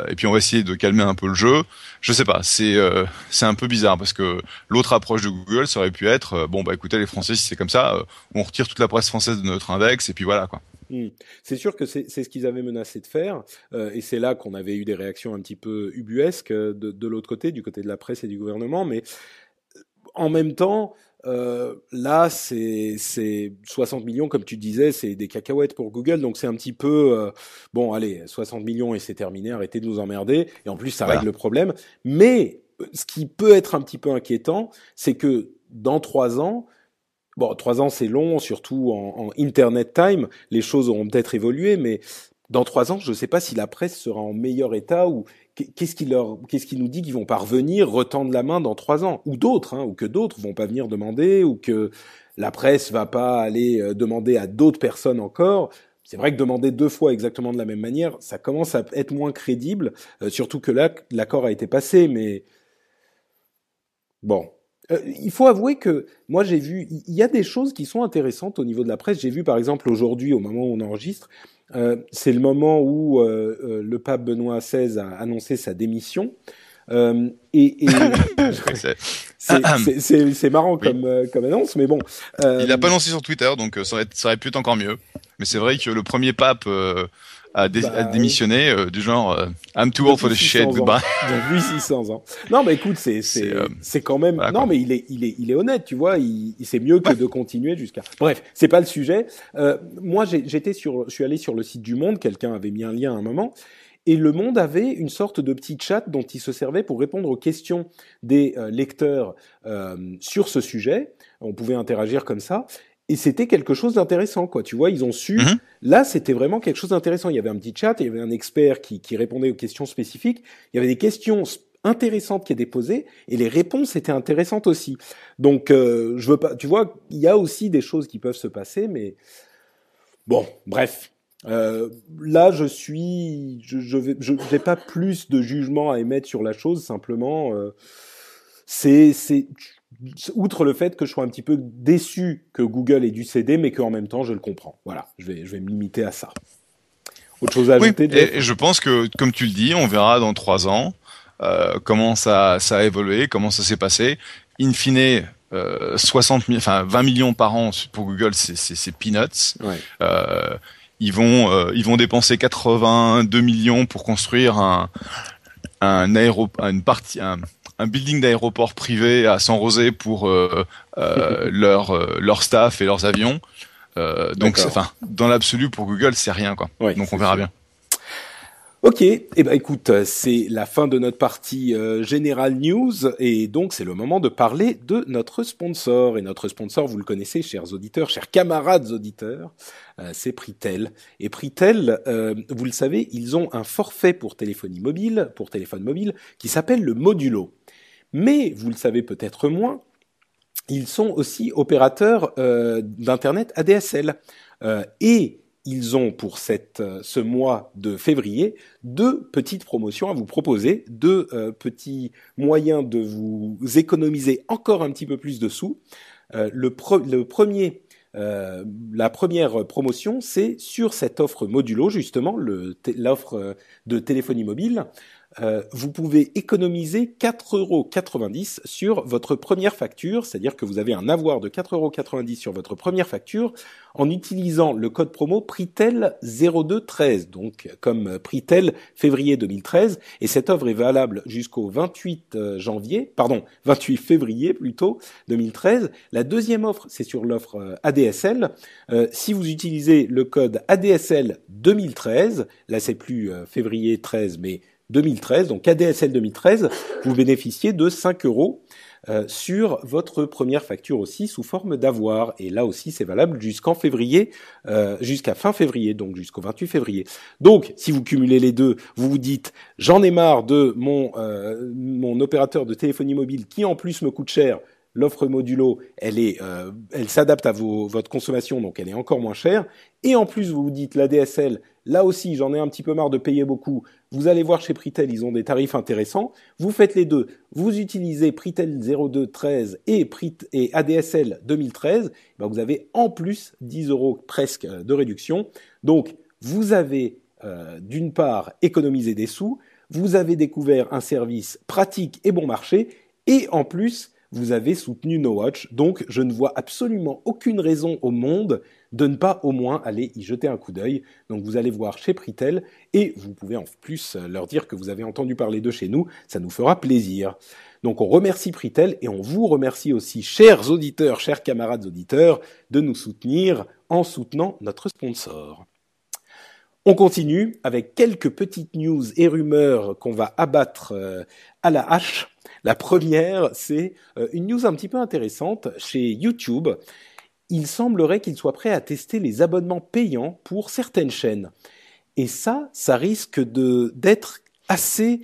Speaker 2: et puis on va essayer de calmer un peu le jeu. Je sais pas, c'est euh, c'est un peu bizarre parce que l'autre approche de Google ça aurait pu être euh, bon bah écoutez les Français si c'est comme ça, on retire toute la presse française de notre index et puis voilà quoi.
Speaker 1: Hmm. C'est sûr que c'est ce qu'ils avaient menacé de faire, et c'est là qu'on avait eu des réactions un petit peu ubuesques de, de l'autre côté, du côté de la presse et du gouvernement, mais en même temps, euh, là, c'est 60 millions, comme tu disais, c'est des cacahuètes pour Google, donc c'est un petit peu euh, bon, allez, 60 millions et c'est terminé, arrêtez de nous emmerder. Et en plus, ça règle le problème. Mais ce qui peut être un petit peu inquiétant, c'est que dans trois ans, bon, trois ans c'est long, surtout en, en Internet time, les choses auront peut-être évolué, mais dans trois ans, je ne sais pas si la presse sera en meilleur état ou qu'est-ce qui leur, qu'est-ce qui nous dit qu'ils vont pas revenir, retendre la main dans trois ans, ou d'autres, hein, ou que d'autres vont pas venir demander, ou que la presse va pas aller euh, demander à d'autres personnes encore. C'est vrai que demander deux fois exactement de la même manière, ça commence à être moins crédible, euh, surtout que là, l'accord a été passé, mais bon. Euh, il faut avouer que moi j'ai vu, il y a des choses qui sont intéressantes au niveau de la presse. J'ai vu par exemple aujourd'hui, au moment où on enregistre, euh, c'est le moment où euh, euh, le pape Benoît XVI a annoncé sa démission. et, et c'est marrant comme, euh, comme annonce, mais bon.
Speaker 2: Euh... Il a pas lancé sur Twitter, donc ça aurait, ça aurait pu être encore mieux. Mais c'est vrai que le premier pape à, dé bah, démissionner euh, du genre euh, I'm too old for the shit goodbye.
Speaker 1: Depuis 600 ans. Non mais écoute c'est c'est euh, c'est quand même non mais il est il est il est honnête tu vois il, il c'est mieux que de continuer jusqu'à bref c'est pas le sujet. Euh, moi j'étais sur je suis allé sur le site du Monde quelqu'un avait mis un lien à un moment et Le Monde avait une sorte de petit chat dont il se servait pour répondre aux questions des lecteurs euh, sur ce sujet. On pouvait interagir comme ça et c'était quelque chose d'intéressant, quoi. Tu vois, ils ont su. Mhm. Là, c'était vraiment quelque chose d'intéressant. Il y avait un petit chat, il y avait un expert qui, qui répondait aux questions spécifiques. Il y avait des questions intéressantes qui étaient posées et les réponses étaient intéressantes aussi. Donc, euh, je veux pas. Tu vois, il y a aussi des choses qui peuvent se passer, mais bon, bref. Euh, là, je suis, je, je vais, je n'ai pas plus de jugement à émettre sur la chose. Simplement, euh, c'est, c'est, outre le fait que je sois un petit peu déçu que Google ait dû céder, mais qu'en même temps, je le comprends. Voilà, je vais, je vais me limiter à ça.
Speaker 2: Autre chose à ajouter et, je pense que, comme tu le dis, on verra dans trois ans euh, comment ça, ça a évolué, comment ça s'est passé. In fine, euh, 60 enfin 20 millions par an pour Google, c'est peanuts. Ouais. Euh, ils vont, euh, ils vont dépenser 82 millions pour construire un, un aéroport, une partie, un, un building d'aéroport privé à San Rosé pour euh, euh, leur euh, leur staff et leurs avions. donc, enfin, dans l'absolu pour Google, c'est rien quoi. donc on verra bien.
Speaker 1: Ok, eh ben écoute, c'est la fin de notre partie euh, General News et donc c'est le moment de parler de notre sponsor. Et notre sponsor, vous le connaissez, chers auditeurs, chers camarades auditeurs, c'est Pritel. Et Pritel, vous le savez, ils ont un forfait pour téléphonie mobile, pour téléphone mobile, qui s'appelle le Modulo. Mais, vous le savez peut-être moins, ils sont aussi opérateurs euh, d'Internet ADSL. Euh, et ils ont pour euh, ce mois de février deux petites promotions à vous proposer, deux petits moyens de vous économiser encore un petit peu plus de sous. le, premier, la première promotion, c'est sur cette offre modulo justement, l'offre de téléphonie mobile. Euh, vous pouvez économiser 4,90 euros sur votre première facture, c'est-à-dire que vous avez un avoir de 4,90 euros sur votre première facture en utilisant le code promo Pritel 0213, donc comme Pritel février 2013, et cette offre est valable jusqu'au 28 euh, janvier, pardon, 28 février plutôt 2013. La deuxième offre, c'est sur l'offre euh, ADSL. si vous utilisez le code ADSL 2013, là c'est plus février 13, mais 2013, donc ADSL 2013, vous bénéficiez de 5 euros euh, sur votre première facture aussi sous forme d'avoir. Et là aussi, c'est valable jusqu'en février, euh, jusqu'à fin février, donc jusqu'au 28 février. Donc, si vous cumulez les deux, vous vous dites, j'en ai marre de mon, euh, mon opérateur de téléphonie mobile qui en plus me coûte cher. L'offre modulo, elle est, elle s'adapte à vos, votre consommation, donc elle est encore moins chère. Et en plus, vous vous dites, la DSL, Là aussi, j'en ai un petit peu marre de payer beaucoup. Vous allez voir chez Pritel, ils ont des tarifs intéressants. Vous faites les deux. Vous utilisez Pritel 0213 et, et ADSL 2013. Ben vous avez en plus 10 euros presque de réduction. Donc, vous avez euh, d'une part économisé des sous, vous avez découvert un service pratique et bon marché, et en plus, vous avez soutenu No Watch. Donc, je ne vois absolument aucune raison au monde de ne pas au moins aller y jeter un coup d'œil. Donc vous allez voir chez Pritel et vous pouvez en plus leur dire que vous avez entendu parler de chez nous, ça nous fera plaisir. Donc on remercie Pritel et on vous remercie aussi, chers auditeurs, chers camarades auditeurs, de nous soutenir en soutenant notre sponsor. On continue avec quelques petites news et rumeurs qu'on va abattre euh, à la hache. La première, c'est euh, une news un petit peu intéressante chez YouTube il semblerait qu'il soit prêt à tester les abonnements payants pour certaines chaînes. Et ça, ça risque d'être assez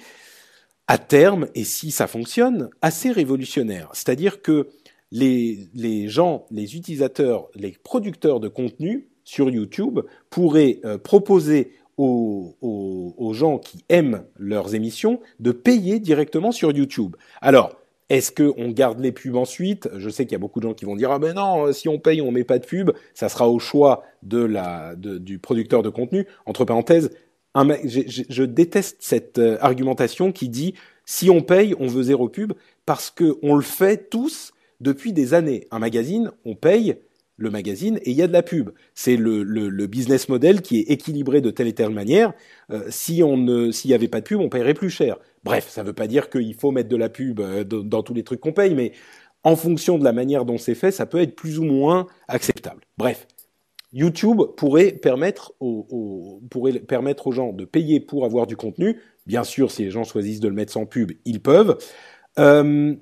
Speaker 1: à terme, et si ça fonctionne, assez révolutionnaire. C'est-à-dire que les, les gens, les utilisateurs, les producteurs de contenu sur YouTube pourraient euh, proposer aux, aux, gens qui aiment leurs émissions de payer directement sur YouTube. Alors, est-ce qu'on garde les pubs ensuite? Je sais qu'il y a beaucoup de gens qui vont dire ah ben non, si on paye, on met pas de pub. Ça sera au choix de la du producteur de contenu. Entre parenthèses, je, déteste cette euh, argumentation qui dit si on paye, on veut zéro pub parce que on le fait tous depuis des années. Un magazine, on paye le magazine et il y a de la pub. C'est le, business model qui est équilibré de telle et telle manière. Euh, si on ne, s'il y avait pas de pub, on paierait plus cher. Bref, ça ne veut pas dire qu'il faut mettre de la pub euh, dans, tous les trucs qu'on paye, mais en fonction de la manière dont c'est fait, ça peut être plus ou moins acceptable. Bref, YouTube pourrait permettre aux, pourrait permettre aux gens de payer pour avoir du contenu. Bien sûr, si les gens choisissent de le mettre sans pub, ils peuvent. Euh,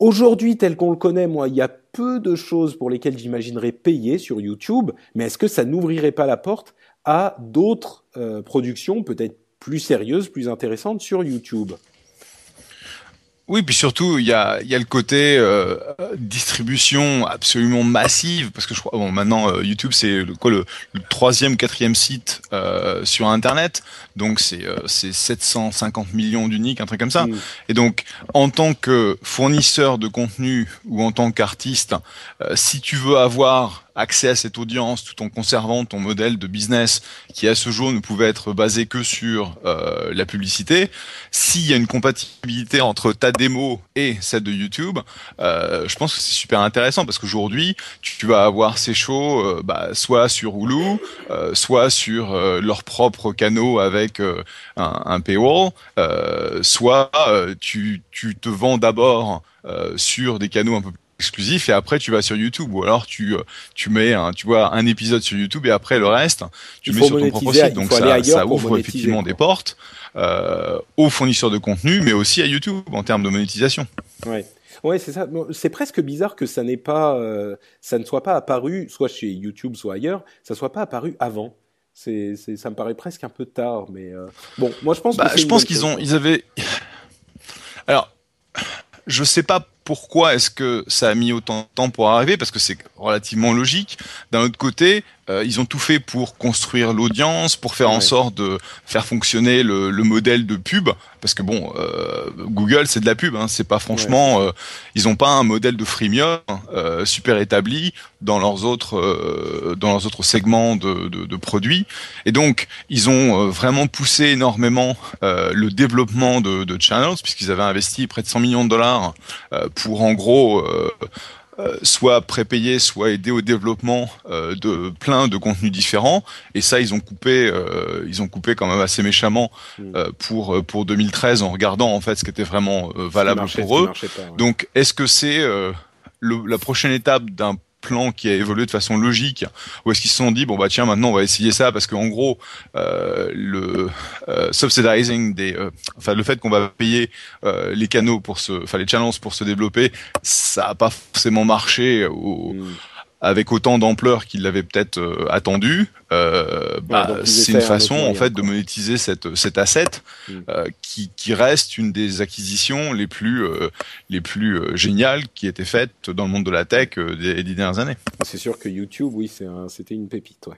Speaker 1: Aujourd'hui, tel qu'on le connaît, moi, il y a peu de choses pour lesquelles j'imaginerais payer sur YouTube, mais est-ce que ça n'ouvrirait pas la porte à d'autres euh, productions peut-être plus sérieuses, plus intéressantes sur YouTube?
Speaker 2: Oui, puis surtout, il y a, y a le côté euh, distribution absolument massive, parce que je crois, bon, maintenant, euh, YouTube, c'est le, quoi, le, le, troisième, quatrième site euh, sur Internet, donc c'est euh, 750 millions d'uniques, un truc comme ça. Mm. Et donc, en tant que fournisseur de contenu ou en tant qu'artiste, euh, si tu veux avoir accès à cette audience tout en conservant ton modèle de business qui à ce jour ne pouvait être basé que sur euh, la publicité, s'il y a une compatibilité entre ta démo et celle de YouTube, euh, je pense que c'est super intéressant parce qu'aujourd'hui tu vas avoir ces shows euh, bah, soit sur Hulu, soit sur leurs propres canaux avec un, un, paywall, soit tu, tu te vends d'abord sur des canaux un peu plus exclusif et après tu vas sur YouTube ou alors tu euh, tu mets un tu vois un épisode sur YouTube et après le reste tu mets sur ton propre site donc ça, ça ouvre effectivement des portes euh, aux fournisseurs de contenu mais aussi à YouTube en termes de monétisation.
Speaker 1: Ouais. Ouais, c'est ça. C'est presque bizarre que ça n'est pas, euh, ça ne soit pas apparu, soit chez YouTube, soit ailleurs, ça soit pas apparu avant. C'est, ça me paraît presque un peu tard, mais euh... bon, moi je pense.
Speaker 2: Bah, je pense qu'ils ont, ils avaient. Alors, je sais pas pourquoi est-ce que ça a mis autant de temps pour arriver Parce que c'est relativement logique. D'un autre côté, euh, ils ont tout fait pour construire l'audience, pour faire en sorte de faire fonctionner le, le, modèle de pub. Parce que bon, euh, Google c'est de la pub, hein, c'est pas franchement, euh, ils ont pas un modèle de freemium euh, super établi dans leurs autres euh, dans leurs autres segments de, de, de, produits. Et donc ils ont vraiment poussé énormément le développement de, de channels puisqu'ils avaient investi près de 100 millions de dollars pour en gros euh, soit prépayé, soit aider au développement euh, de plein de contenus différents. Et ça, ils ont coupé, euh, ils ont coupé quand même assez méchamment mm. pour pour 2013 en regardant en fait ce qui était vraiment valable pour eux. Donc, est-ce que c'est la prochaine étape d'un qui a évolué de façon logique ou est-ce qu'ils se sont dit bon bah tiens maintenant on va essayer ça parce qu'en gros euh, le euh, subsidizing des euh, enfin le fait qu'on va payer les canaux pour se enfin les channels pour se développer ça a pas forcément marché au, mm avec autant d'ampleur qu'il l'avait peut-être euh, attendu, euh, bah, c'est une façon en fait de monétiser cette cet asset mm. euh, qui, qui reste une des acquisitions les plus les plus géniales qui étaient faites dans le monde de la tech des, des dernières années.
Speaker 1: C'est sûr que YouTube, oui, c'était une pépite, ouais.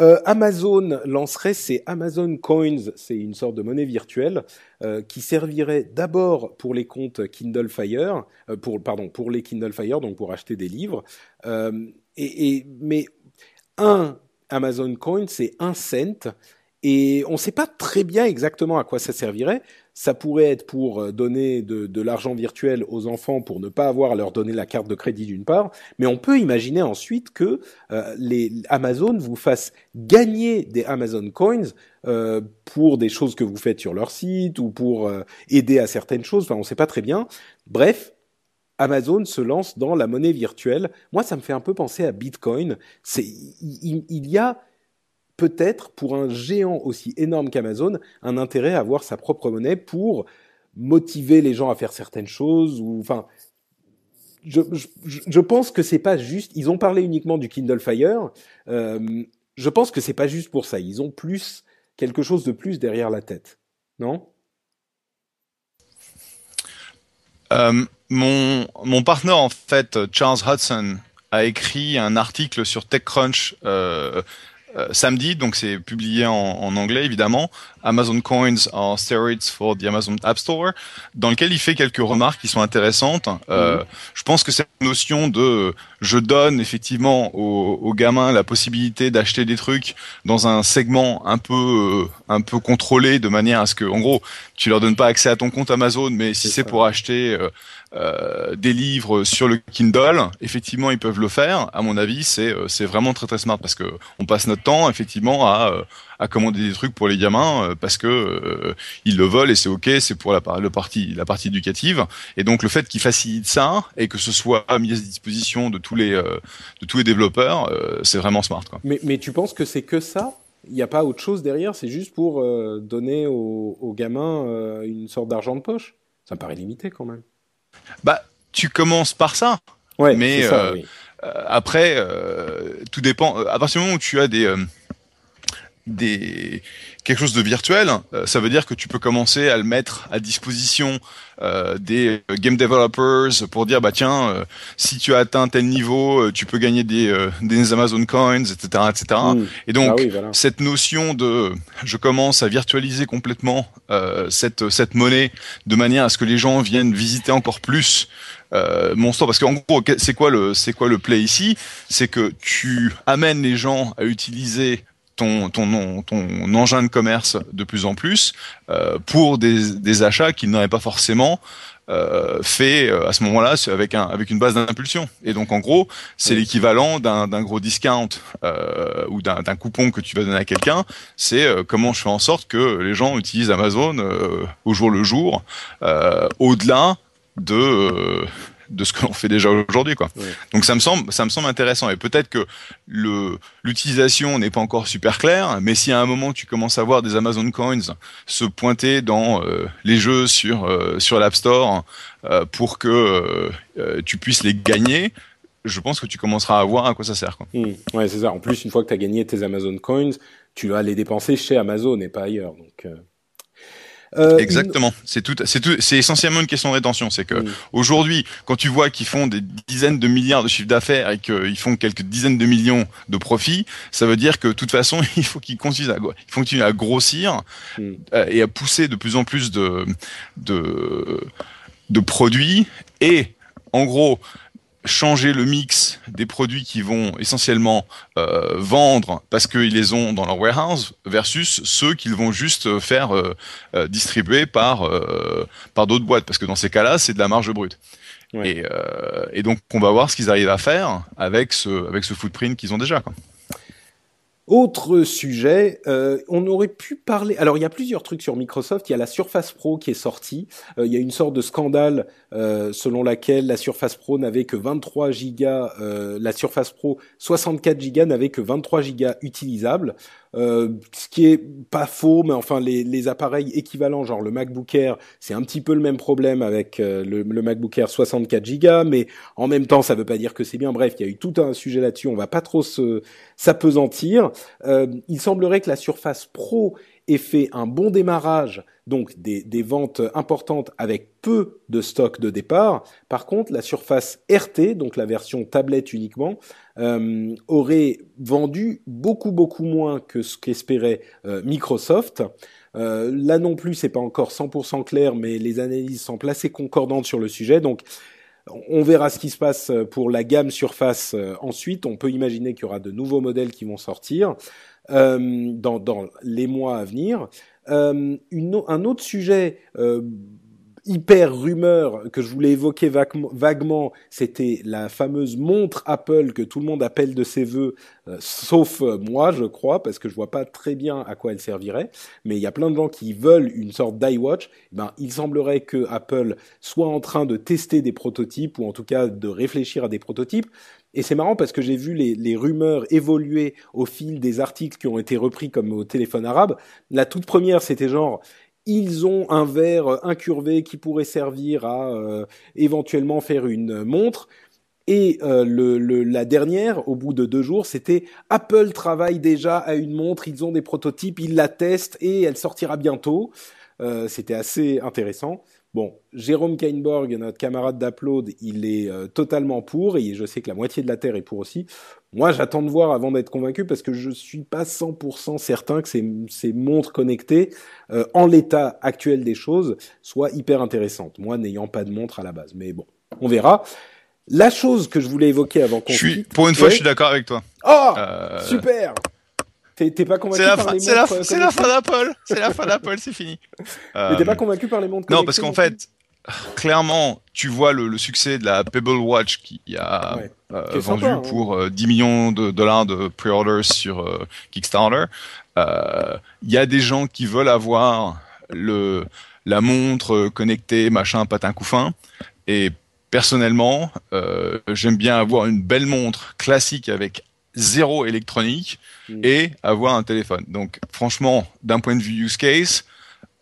Speaker 1: Euh, Amazon lancerait ses Amazon Coins, c'est une sorte de monnaie virtuelle euh, qui servirait d'abord pour les comptes Kindle Fire, euh, pour pardon pour les Kindle Fire, donc pour acheter des livres. Et, mais un Amazon Coin, c'est un cent, et on ne sait pas très bien exactement à quoi ça servirait. Ça pourrait être pour euh, donner de, l'argent virtuel aux enfants pour ne pas avoir à leur donner la carte de crédit d'une part, mais on peut imaginer ensuite que euh, les Amazon vous fassent gagner des Amazon Coins euh, pour des choses que vous faites sur leur site ou pour aider à certaines choses. Enfin, on ne sait pas très bien. Bref, Amazon se lance dans la monnaie virtuelle. Moi, ça me fait un peu penser à Bitcoin. Il y a peut-être pour un géant aussi énorme qu'Amazon un intérêt à avoir sa propre monnaie pour motiver les gens à faire certaines choses enfin je pense que c'est pas juste ils ont parlé uniquement du Kindle Fire euh, je pense que c'est pas juste pour ça. Ils ont plus quelque chose de plus derrière la tête. Non?
Speaker 2: Euh, mon mon partenaire en fait Charles Hudson a écrit un article sur TechCrunch euh, euh, samedi, donc c'est publié en, en, anglais évidemment, Amazon Coins are steroids for the Amazon App Store, dans lequel il fait quelques remarques qui sont intéressantes. Euh, mmh. Je pense que cette notion de je donne effectivement aux, aux gamins la possibilité d'acheter des trucs dans un segment un peu euh, un peu contrôlé de manière à ce que en gros tu leur donnes pas accès à ton compte Amazon mais si c'est pour acheter euh, euh, des livres sur le Kindle, effectivement, ils peuvent le faire. À mon avis, c'est c'est vraiment très très smart parce que on passe notre temps effectivement à à commander des trucs pour les gamins parce que ils le veulent et c'est ok, c'est pour la, le partie la partie éducative. Et donc le fait qu'ils facilitent ça et que ce soit mis à disposition de tous les de tous les développeurs, c'est vraiment smart. Quoi.
Speaker 1: Mais mais tu penses que c'est que ça? Il n'y a pas autre chose derrière, c'est juste pour donner aux, aux gamins une sorte d'argent de poche? Ça me paraît limité quand même.
Speaker 2: Bah, tu commences par ça.
Speaker 1: Ouais,
Speaker 2: mais
Speaker 1: ça,
Speaker 2: euh,
Speaker 1: oui.
Speaker 2: euh, après, euh, tout dépend. À partir du moment où tu as des des quelque chose de virtuel, euh, ça veut dire que tu peux commencer à le mettre à disposition euh, des game developers pour dire bah tiens euh, si tu as atteint tel niveau tu peux gagner des, des Amazon coins etc etc
Speaker 1: Mm.
Speaker 2: et donc
Speaker 1: Ah oui, voilà.
Speaker 2: cette notion de je commence à virtualiser complètement cette cette monnaie de manière à ce que les gens viennent visiter encore plus euh, mon store parce qu'en gros c'est quoi le c'est quoi le play ici? C'est que tu amènes les gens à utiliser ton, ton, ton engin de commerce de plus en plus euh, pour des, des achats qu'ils n'auraient pas forcément euh, fait euh, à ce moment-là avec, un, avec une base d'impulsion. Et donc en gros, c'est
Speaker 1: Oui.
Speaker 2: l'équivalent d'un d'un gros discount euh, ou d'un d'un coupon que tu vas donner à quelqu'un. C'est comment je fais en sorte que les gens utilisent Amazon au jour le jour, au-delà de de ce que l'on fait déjà aujourd'hui quoi.
Speaker 1: Ouais.
Speaker 2: Donc ça me semble ça me semble intéressant et peut-être que le l'utilisation n'est pas encore super claire mais si à un moment tu commences à voir des Amazon Coins se pointer dans euh, les jeux sur euh, sur l'App Store euh, pour que tu puisses les gagner, je pense que tu commenceras à voir à quoi ça sert quoi.
Speaker 1: Hmm. Ouais, c'est ça. En plus, une fois que tu as gagné tes Amazon Coins, tu vas les dépenser chez Amazon et pas ailleurs. Donc, euh...
Speaker 2: Exactement. C'est tout, c'est tout, c'est essentiellement une question de rétention. C'est que
Speaker 1: Mm.
Speaker 2: aujourd'hui, quand tu vois qu'ils font des dizaines de milliards de chiffre d'affaires et qu'ils font quelques dizaines de millions de profits, ça veut dire que de toute façon, il faut qu'ils continuent à, ils faut continuer à grossir
Speaker 1: Mm.
Speaker 2: euh, et à pousser de plus en plus de, de, de produits et, en gros, changer le mix des produits qui vont essentiellement euh, vendre parce qu'ils les ont dans leur warehouse versus ceux qu'ils vont juste faire euh, euh, distribuer par euh, par d'autres boîtes parce que dans ces cas-là c'est de la marge brute
Speaker 1: Ouais.
Speaker 2: et, euh, et donc on va voir ce qu'ils arrivent à faire avec ce avec ce footprint qu'ils ont déjà quoi.
Speaker 1: Autre sujet, euh, on aurait pu parler. Alors, il y a plusieurs trucs sur Microsoft. Il y a la Surface Pro qui est sortie. Euh, il y a une sorte de scandale euh, selon laquelle la Surface Pro n'avait que 23 gigas. la Surface Pro 64 gigas n'avait que 23 gigas utilisables. Euh, ce qui est pas faux, mais enfin les, les appareils équivalents, genre le MacBook Air, c'est un petit peu le même problème avec euh, le, le MacBook Air 64 gigas, mais en même temps, ça veut pas dire que c'est bien. Bref, il y a eu tout un sujet là-dessus. On va pas trop se s'apesantir. Euh, il semblerait que la Surface Pro ait fait un bon démarrage, donc des, ventes importantes avec peu de stock de départ. Par contre, la Surface RT, donc la version tablette uniquement, euh, aurait vendu beaucoup beaucoup moins que ce qu'espérait euh, Microsoft. Euh, là non plus, c'est pas encore 100% clair, mais les analyses semblent assez concordantes sur le sujet. Donc, on verra ce qui se passe pour la gamme Surface ensuite. On peut imaginer qu'il y aura de nouveaux modèles qui vont sortir dans les mois à venir. Euh, un autre sujet euh, hyper rumeur que je voulais évoquer vaguement, c'était la fameuse montre Apple que tout le monde appelle de ses voeux, euh, sauf moi, je crois, parce que je vois pas très bien à quoi elle servirait. Mais il y a plein de gens qui veulent une sorte d'iWatch. Eh Ben, il semblerait que Apple soit en train de tester des prototypes ou en tout cas de réfléchir à des prototypes. Et c'est marrant parce que j'ai vu les, les rumeurs évoluer au fil des articles qui ont été repris comme au téléphone arabe. La toute première, c'était genre ils ont un verre incurvé qui pourrait servir à euh, éventuellement faire une montre. Et euh, le, le- la dernière, au bout de deux jours, c'était Apple travaille déjà à une montre, ils ont des prototypes, ils la testent et elle sortira bientôt. Euh, c'était assez intéressant. Bon, Jérôme Kainborg, notre camarade d'Upload, il est euh, totalement pour et je sais que la moitié de la Terre est pour aussi. Moi, j'attends de voir avant d'être convaincu parce que je suis pas 100% certain que ces, ces montres connectées, euh, en l'état actuel des choses, soient hyper intéressantes. Moi, n'ayant pas de montre à la base, mais bon, on verra. La chose que je voulais évoquer avant qu'on
Speaker 2: Je suis,
Speaker 1: quitte-
Speaker 2: pour une fois,
Speaker 1: Ouais.
Speaker 2: je suis d'accord avec toi.
Speaker 1: Oh,
Speaker 2: Euh,
Speaker 1: super. T'es pas convaincu
Speaker 2: la,
Speaker 1: par les
Speaker 2: c'est la,
Speaker 1: montres euh,
Speaker 2: c'est la fin d'Apple. C'est la fin d'Apple, c'est fini.
Speaker 1: Mais t'es
Speaker 2: Euh,
Speaker 1: pas convaincu par les montres
Speaker 2: Non, parce qu'en fait, clairement, tu vois le, le succès de la Pebble Watch qui a
Speaker 1: Ouais.
Speaker 2: euh,
Speaker 1: Qui
Speaker 2: vendu
Speaker 1: sympa, hein.
Speaker 2: pour euh, 10 millions de dollars de pre-orders sur euh, Kickstarter. Euh, Il y a des gens qui veulent avoir le la montre connectée, machin, patin couffin. Et personnellement, euh, j'aime bien avoir une belle montre classique avec zéro électronique
Speaker 1: Mm.
Speaker 2: et avoir un téléphone. Donc, franchement, d'un point de vue use case,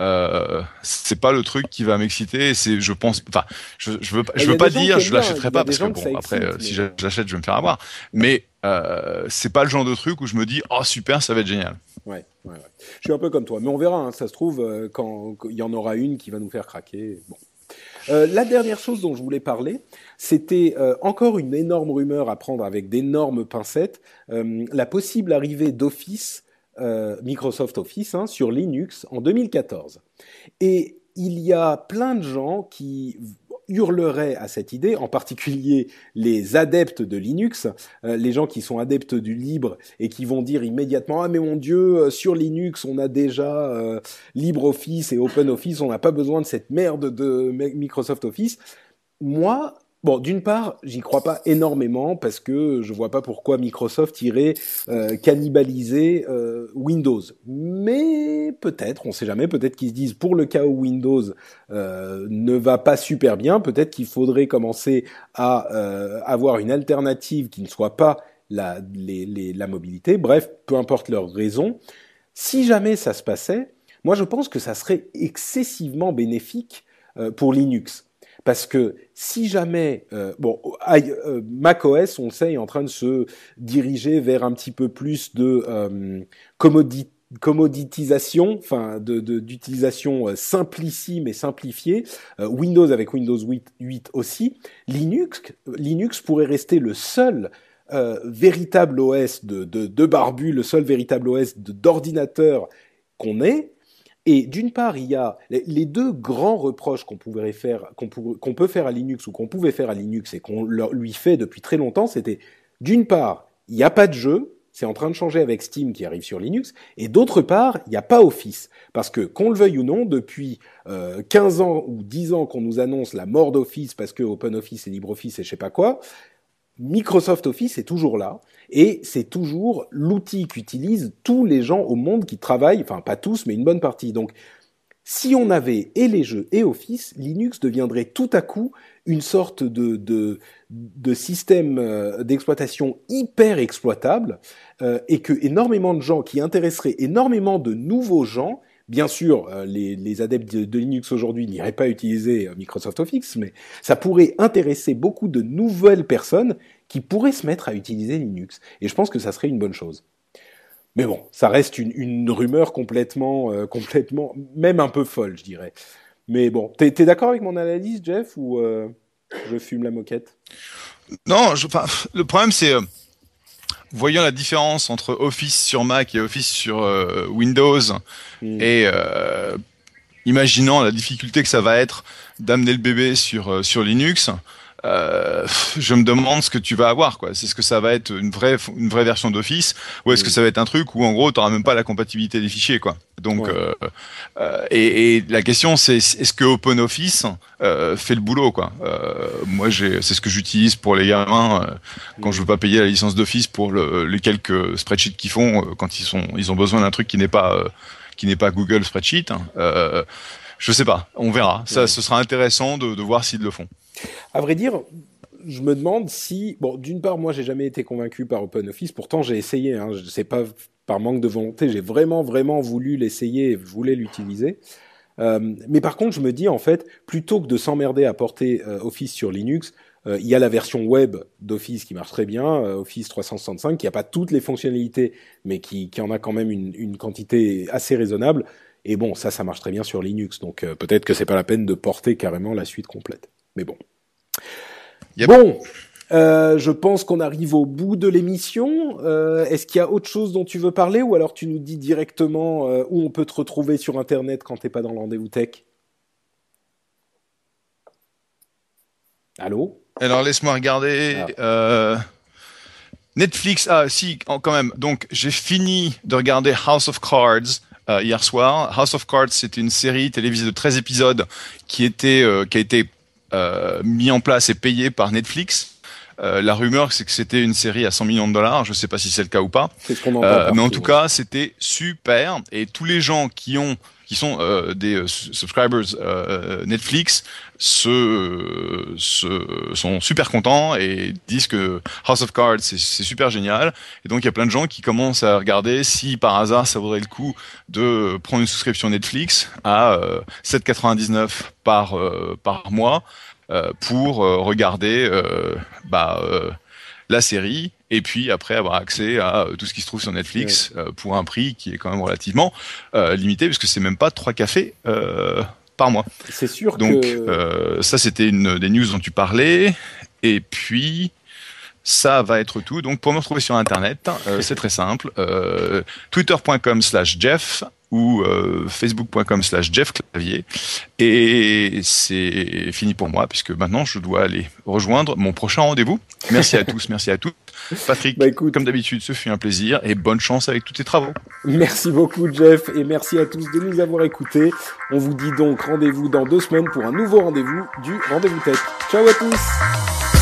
Speaker 2: euh, c'est pas le truc qui va m'exciter. C'est, je pense, enfin, je, je veux, pas-
Speaker 1: Il
Speaker 2: je veux pas dire, je l'achèterai pas parce que
Speaker 1: gens que
Speaker 2: bon, après, euh, si
Speaker 1: mais-
Speaker 2: j'achète, je vais me faire avoir. Mais euh, c'est pas le genre de truc où je me dis, oh super, ça va être génial.
Speaker 1: Ouais, ouais, ouais. Je suis un peu comme toi, mais on verra. hein, ça se trouve quand quand il y en aura une qui va nous faire craquer. Bon. Euh, la dernière chose dont je voulais parler, c'était euh, encore une énorme rumeur à prendre avec d'énormes pincettes, euh, la possible arrivée d'Office, Microsoft Office, hein, sur Linux en 2014. Et il y a plein de gens qui hurleraient à cette idée, en particulier les adeptes de Linux, euh, les gens qui sont adeptes du libre et qui vont dire immédiatement ah mais mon dieu euh, sur Linux on a déjà euh, LibreOffice et OpenOffice on n'a pas besoin de cette merde de Mi- Microsoft Office moi bon d'une part j'y crois pas énormément parce que je vois pas pourquoi Microsoft irait euh, cannibaliser euh, Windows mais peut-être on sait jamais peut-être qu'ils se disent pour le cas où Windows euh, ne va pas super bien peut-être qu'il faudrait commencer à euh, avoir une alternative qui ne soit pas la, les- les- la mobilité, bref, peu importe leur raison. Si jamais ça se passait, moi je pense que ça serait excessivement bénéfique euh, pour Linux. Parce que si jamais, euh, bon, euh, macOS, on le sait, est en train de se diriger vers un petit peu plus de euh, commodi- commoditisation, enfin de de- d'utilisation euh, simplicime et simplifiée. Euh, Windows avec Windows 8, 8 aussi. Linux, Linux pourrait rester le seul euh, véritable OS de, de, de barbu, le seul véritable OS d'ordinateur qu'on ait. Et d'une part, il y a les, deux grands reproches qu'on pouvait faire, qu'on peut faire à Linux ou qu'on pouvait faire à Linux et qu'on lui fait depuis très longtemps, c'était d'une part, il n'y a pas de jeu, c'est en train de changer avec Steam qui arrive sur Linux, et d'autre part, il n'y a pas Office. Parce que, qu'on le veuille ou non, depuis euh, 15 ans ou 10 ans qu'on nous annonce la mort d'Office parce que OpenOffice et LibreOffice et je sais pas quoi, Microsoft Office est toujours là et c'est toujours l'outil qu'utilisent tous les gens au monde qui travaillent, enfin pas tous, mais une bonne partie. Donc, si on avait et les jeux et Office, Linux deviendrait tout à coup une sorte de, de, de système euh, d'exploitation hyper exploitable euh, et que énormément de gens qui intéresseraient énormément de nouveaux gens, bien sûr, euh, les, adeptes de, Linux aujourd'hui n'iraient pas utiliser euh, Microsoft Office, mais ça pourrait intéresser beaucoup de nouvelles personnes qui pourraient se mettre à utiliser Linux. Et je pense que ça serait une bonne chose. Mais bon, ça reste une, rumeur complètement, euh, complètement, même un peu folle, je dirais. Mais bon, t'es es, d'accord avec mon analyse, Jeff, ou je fume la moquette?
Speaker 2: Non, je, le problème c'est, voyant la différence entre Office sur Mac et Office sur euh, Windows,
Speaker 1: Mm.
Speaker 2: et euh, imaginant la difficulté que ça va être d'amener le bébé sur euh, sur Linux, euh, je me demande ce que tu vas avoir quoi. C'est ce que ça va être une vraie une vraie version d'Office ou est-ce que ça va être un truc où en gros tu n'auras même pas la compatibilité des fichiers quoi. Donc
Speaker 1: Ouais.
Speaker 2: euh, euh, et, et la question c'est est-ce que OpenOffice euh, fait le boulot quoi? Euh, moi j'ai c'est ce que j'utilise pour les gamins euh, quand je veux pas payer la licence d'Office pour le, les quelques spreadsheets qu'ils font quand ils sont ils ont besoin d'un truc qui n'est pas euh, qui n'est pas Google Spreadsheet. hein. Euh, je sais pas, on verra. Ça,
Speaker 1: Ouais.
Speaker 2: ce sera intéressant de, de voir s'ils le font.
Speaker 1: À vrai dire, je me demande si, bon, d'une part, moi, j'ai jamais été convaincu par OpenOffice. Pourtant, j'ai essayé. Hein, je sais pas par manque de volonté. J'ai vraiment, vraiment voulu l'essayer. Je voulais l'utiliser. Euh, mais par contre, je me dis en fait, plutôt que de s'emmerder à porter euh, Office sur Linux, euh, il y a la version web d'Office qui marche très bien, Office 365, qui a pas toutes les fonctionnalités, mais qui, en a quand même une, une quantité assez raisonnable. Et bon, ça, ça marche très bien sur Linux. Donc peut-être que c'est pas la peine de porter carrément la suite complète. Mais bon.
Speaker 2: Yep.
Speaker 1: Bon, euh, je pense qu'on arrive au bout de l'émission. Euh, Est-ce qu'il y a autre chose dont tu veux parler ou alors tu nous dis directement euh, où on peut te retrouver sur Internet quand t'es pas dans le rendez-vous tech? Allô?
Speaker 2: Alors laisse-moi regarder.
Speaker 1: Ah.
Speaker 2: Netflix, ah si, quand même. Donc j'ai fini de regarder House of Cards hier soir. House of Cards, c'est une série télévisée de 13 épisodes qui était, qui a été mis en place et payée par Netflix. Euh, la rumeur, c'est que c'était une série à 100 millions de dollars. Je sais pas si c'est le cas ou pas.
Speaker 1: Ce.
Speaker 2: Euh, mais en tout cas, c'était super. Et tous les gens qui ont, qui sont euh, des euh, su- subscribers euh, Netflix, sont super contents et disent que House of Cards c'est super génial. Et donc il y a plein de gens qui commencent à regarder si par hasard ça vaudrait le coup de prendre une souscription Netflix à euh, 7,99 par par mois pour regarder bah, la série et puis après avoir accès à euh, tout ce qui se trouve sur Netflix euh, pour un prix qui est quand même relativement euh, limité puisque c'est même pas trois cafés par mois.
Speaker 1: C'est sûr
Speaker 2: Donc
Speaker 1: que.
Speaker 2: ça c'était une des news dont tu parlais et puis ça va être tout. Donc pour me retrouver sur internet, euh, c'est très simple. Euh, Twitter.com slash Jeff ou euh, Facebook.com slash Jeff Clavier. Et c'est fini pour moi puisque maintenant je dois aller rejoindre mon prochain rendez-vous. Merci à tous, merci à toutes. Patrick,
Speaker 1: Bah, écoute.
Speaker 2: comme d'habitude, ce fut un plaisir et bonne chance avec tous tes travaux.
Speaker 1: Merci beaucoup Jeff et merci à tous de nous avoir écoutés. On vous dit donc rendez-vous dans deux semaines pour un nouveau rendez-vous du Rendez-vous Tech. Ciao à tous